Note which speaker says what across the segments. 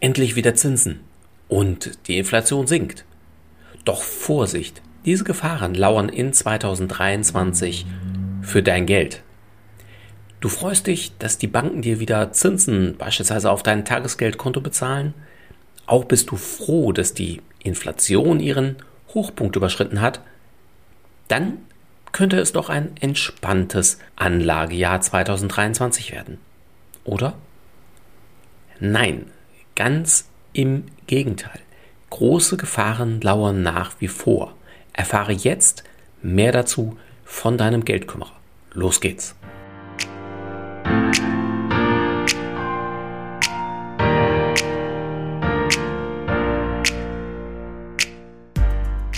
Speaker 1: endlich wieder Zinsen und die Inflation sinkt. Doch Vorsicht, diese Gefahren lauern in 2023 für dein Geld. Du freust dich, dass die Banken dir wieder Zinsen beispielsweise auf dein Tagesgeldkonto bezahlen. Auch bist du froh, dass die Inflation ihren Hochpunkt überschritten hat. Dann könnte es doch ein entspanntes Anlagejahr 2023 werden. Oder? Nein, ganz im Gegenteil. Große Gefahren lauern nach wie vor. Erfahre jetzt mehr dazu von deinem Geldkümmerer. Los geht's.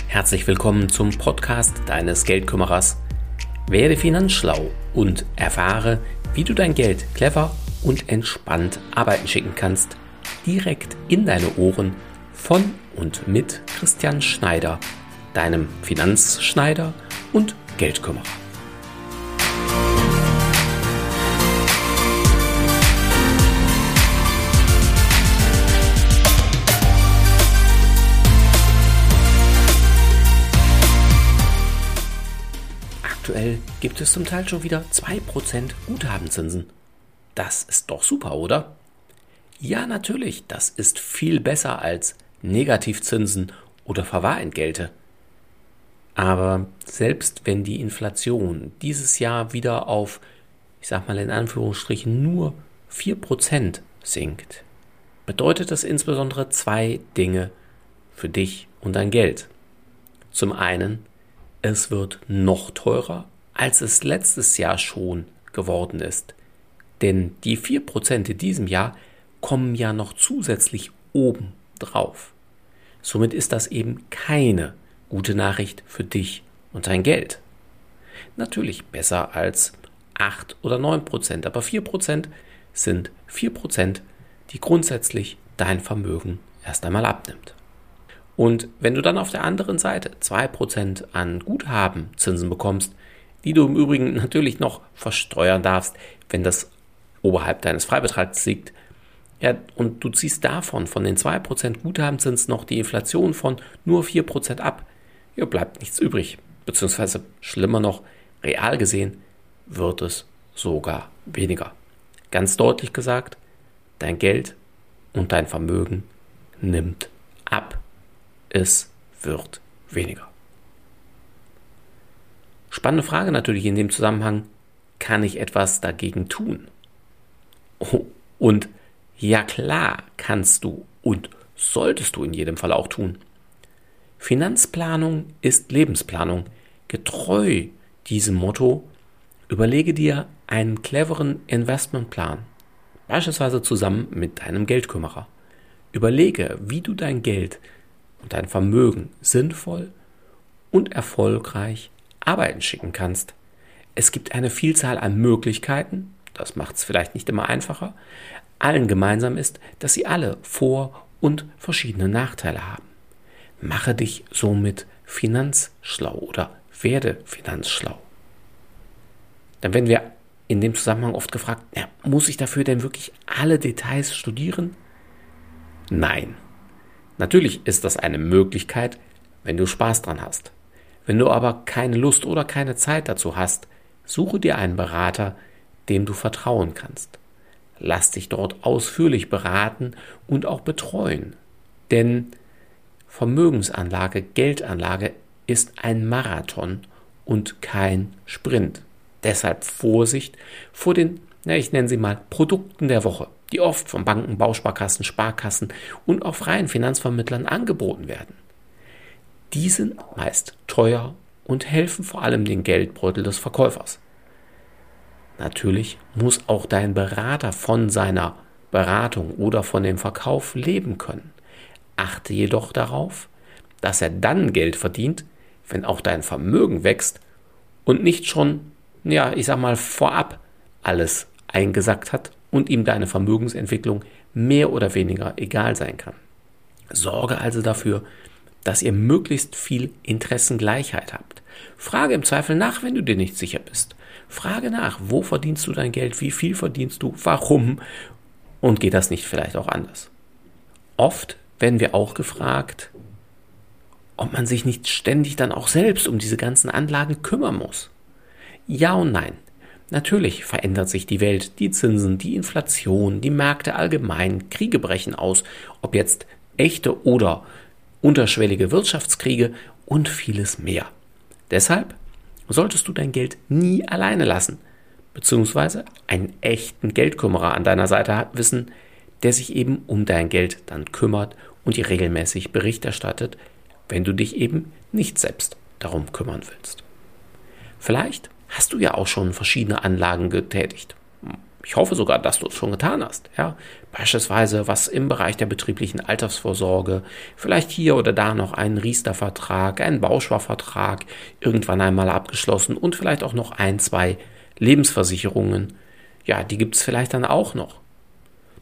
Speaker 1: Herzlich willkommen zum Podcast deines Geldkümmerers. Werde finanzschlau und erfahre, wie du dein Geld clever und entspannt arbeiten schicken kannst, direkt in deine Ohren von und mit Christian Schneider, deinem Finanzschneider und Geldkümmerer. Aktuell gibt es zum Teil schon wieder 2% Guthabenzinsen. Das ist doch super, oder? Ja, natürlich, das ist viel besser als Negativzinsen oder Verwahrentgelte. Aber selbst wenn die Inflation dieses Jahr wieder auf, ich sag mal in Anführungsstrichen, nur 4% sinkt, bedeutet das insbesondere zwei Dinge für dich und dein Geld. Zum einen, es wird noch teurer, als es letztes Jahr schon geworden ist. Denn die 4% in diesem Jahr kommen ja noch zusätzlich oben drauf. Somit ist das eben keine gute Nachricht für dich und dein Geld. Natürlich besser als 8 oder 9 Prozent, aber 4 Prozent sind 4 Prozent, die grundsätzlich dein Vermögen erst einmal abnimmt. Und wenn du dann auf der anderen Seite 2 Prozent an Guthabenzinsen bekommst, die du im Übrigen natürlich noch versteuern darfst, wenn das oberhalb deines Freibetrags liegt, ja, und du ziehst davon, von den 2% Guthabenzins noch die Inflation von nur 4% ab. Ja, bleibt nichts übrig. Beziehungsweise schlimmer noch, real gesehen wird es sogar weniger. Ganz deutlich gesagt, dein Geld und dein Vermögen nimmt ab. Es wird weniger. Spannende Frage natürlich in dem Zusammenhang, kann ich etwas dagegen tun? Oh, und ja klar, kannst du und solltest du in jedem Fall auch tun. Finanzplanung ist Lebensplanung. Getreu diesem Motto überlege dir einen cleveren Investmentplan, beispielsweise zusammen mit deinem Geldkümmerer. Überlege, wie du dein Geld und dein Vermögen sinnvoll und erfolgreich arbeiten schicken kannst. Es gibt eine Vielzahl an Möglichkeiten, das macht es vielleicht nicht immer einfacher, allen gemeinsam ist, dass sie alle Vor- und verschiedene Nachteile haben. Mache dich somit finanzschlau oder werde finanzschlau. Dann werden wir in dem Zusammenhang oft gefragt, ja, muss ich dafür denn wirklich alle Details studieren? Nein. Natürlich ist das eine Möglichkeit, wenn du Spaß dran hast. Wenn du aber keine Lust oder keine Zeit dazu hast, suche dir einen Berater, dem du vertrauen kannst. Lass dich dort ausführlich beraten und auch betreuen. Denn Vermögensanlage, Geldanlage ist ein Marathon und kein Sprint. Deshalb Vorsicht vor den, na, ich nenne sie mal Produkten der Woche, die oft von Banken, Bausparkassen, Sparkassen und auch freien Finanzvermittlern angeboten werden. Die sind meist teuer und helfen vor allem den Geldbeutel des Verkäufers. Natürlich muss auch dein Berater von seiner Beratung oder von dem Verkauf leben können. Achte jedoch darauf, dass er dann Geld verdient, wenn auch dein Vermögen wächst und nicht schon, ja, ich sag mal, vorab alles eingesackt hat und ihm deine Vermögensentwicklung mehr oder weniger egal sein kann. Sorge also dafür, dass ihr möglichst viel Interessengleichheit habt. Frage im Zweifel nach, wenn du dir nicht sicher bist. Frage nach, wo verdienst du dein Geld, wie viel verdienst du, warum und geht das nicht vielleicht auch anders? oft werden wir auch gefragt, ob man sich nicht ständig dann auch selbst um diese ganzen Anlagen kümmern muss. Ja und nein. Natürlich verändert sich die Welt, die Zinsen, die Inflation, die Märkte allgemein, Kriege brechen aus, ob jetzt echte oder unterschwellige Wirtschaftskriege und vieles mehr. Deshalb solltest du dein Geld nie alleine lassen, beziehungsweise einen echten Geldkümmerer an deiner Seite wissen, der sich eben um dein Geld dann kümmert und dir regelmäßig Bericht erstattet, wenn du dich eben nicht selbst darum kümmern willst. Vielleicht hast du ja auch schon verschiedene Anlagen getätigt. Ich hoffe sogar, dass du es schon getan hast. Ja? Beispielsweise was im Bereich der betrieblichen Altersvorsorge, vielleicht hier oder da noch einen Riester-Vertrag, einen Bausparvertrag irgendwann einmal abgeschlossen und vielleicht auch noch ein, zwei Lebensversicherungen. Ja, die gibt es vielleicht dann auch noch.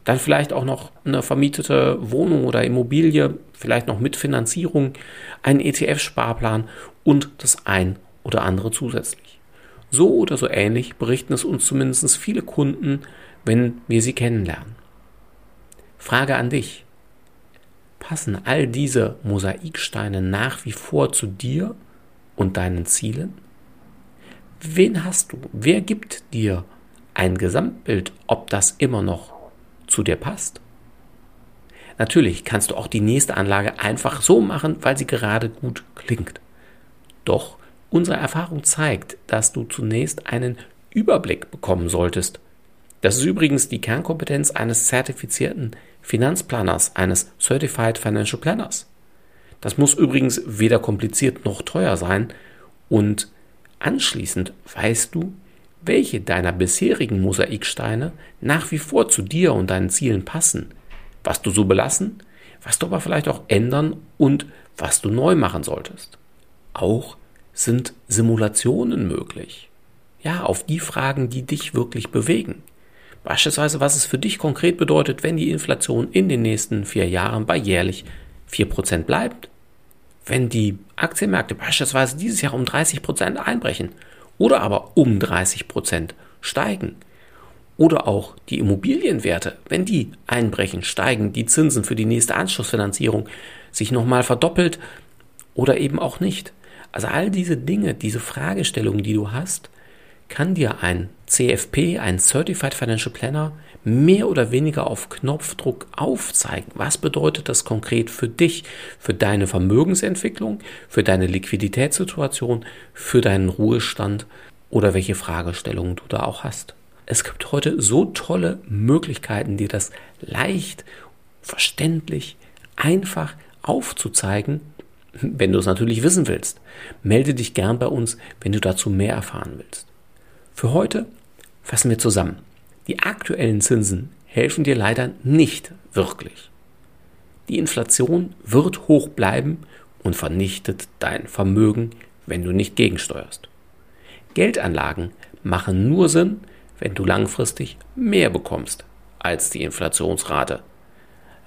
Speaker 1: Dann vielleicht auch noch eine vermietete Wohnung oder Immobilie, vielleicht noch mit Finanzierung, einen ETF-Sparplan und das ein oder andere zusätzlich. So oder so ähnlich berichten es uns zumindest viele Kunden, wenn wir sie kennenlernen. Frage an dich. Passen all diese Mosaiksteine nach wie vor zu dir und deinen Zielen? Wen hast du? Wer gibt dir ein Gesamtbild, ob das immer noch zu dir passt? Natürlich kannst du auch die nächste Anlage einfach so machen, weil sie gerade gut klingt. Doch unsere Erfahrung zeigt, dass du zunächst einen Überblick bekommen solltest. Das ist übrigens die Kernkompetenz eines zertifizierten Finanzplaners, eines Certified Financial Planners. Das muss übrigens weder kompliziert noch teuer sein und anschließend weißt du, welche deiner bisherigen Mosaiksteine nach wie vor zu dir und deinen Zielen passen, was du so belassen, was du aber vielleicht auch ändern und was du neu machen solltest. Auch sind Simulationen möglich. Ja, auf die Fragen, die dich wirklich bewegen. Beispielsweise, was es für dich konkret bedeutet, wenn die Inflation in den nächsten vier Jahren bei jährlich 4% bleibt. Wenn die Aktienmärkte beispielsweise dieses Jahr um 30% einbrechen oder aber um 30% steigen. Oder auch die Immobilienwerte, wenn die einbrechen, steigen, die Zinsen für die nächste Anschlussfinanzierung sich nochmal verdoppelt oder eben auch nicht. Also all diese Dinge, diese Fragestellungen, die du hast, kann dir ein CFP, ein Certified Financial Planner, mehr oder weniger auf Knopfdruck aufzeigen. Was bedeutet das konkret für dich, für deine Vermögensentwicklung, für deine Liquiditätssituation, für deinen Ruhestand oder welche Fragestellungen du da auch hast? Es gibt heute so tolle Möglichkeiten, dir das leicht, verständlich, einfach aufzuzeigen, wenn du es natürlich wissen willst. Melde dich gern bei uns, wenn du dazu mehr erfahren willst. Für heute fassen wir zusammen. Die aktuellen Zinsen helfen dir leider nicht wirklich. Die Inflation wird hoch bleiben und vernichtet dein Vermögen, wenn du nicht gegensteuerst. Geldanlagen machen nur Sinn, wenn du langfristig mehr bekommst als die Inflationsrate.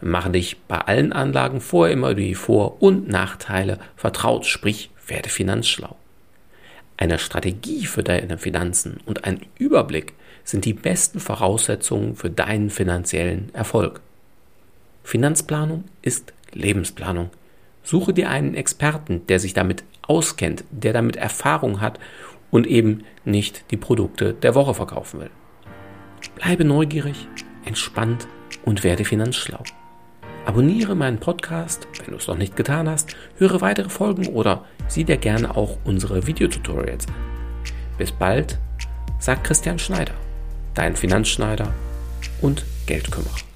Speaker 1: Mache dich bei allen Anlagen vorher immer die Vor- und Nachteile vertraut, sprich werde finanzschlau. Eine Strategie für deine Finanzen und ein Überblick sind die besten Voraussetzungen für deinen finanziellen Erfolg. Finanzplanung ist Lebensplanung. Suche dir einen Experten, der sich damit auskennt, der damit Erfahrung hat und eben nicht die Produkte der Woche verkaufen will. Bleibe neugierig, entspannt und werde finanzschlau. Abonniere meinen Podcast, wenn du es noch nicht getan hast, höre weitere Folgen oder sieh dir gerne auch unsere Videotutorials an. Bis bald, sagt Christian Schneider, dein Finanzschneider und Geldkümmerer.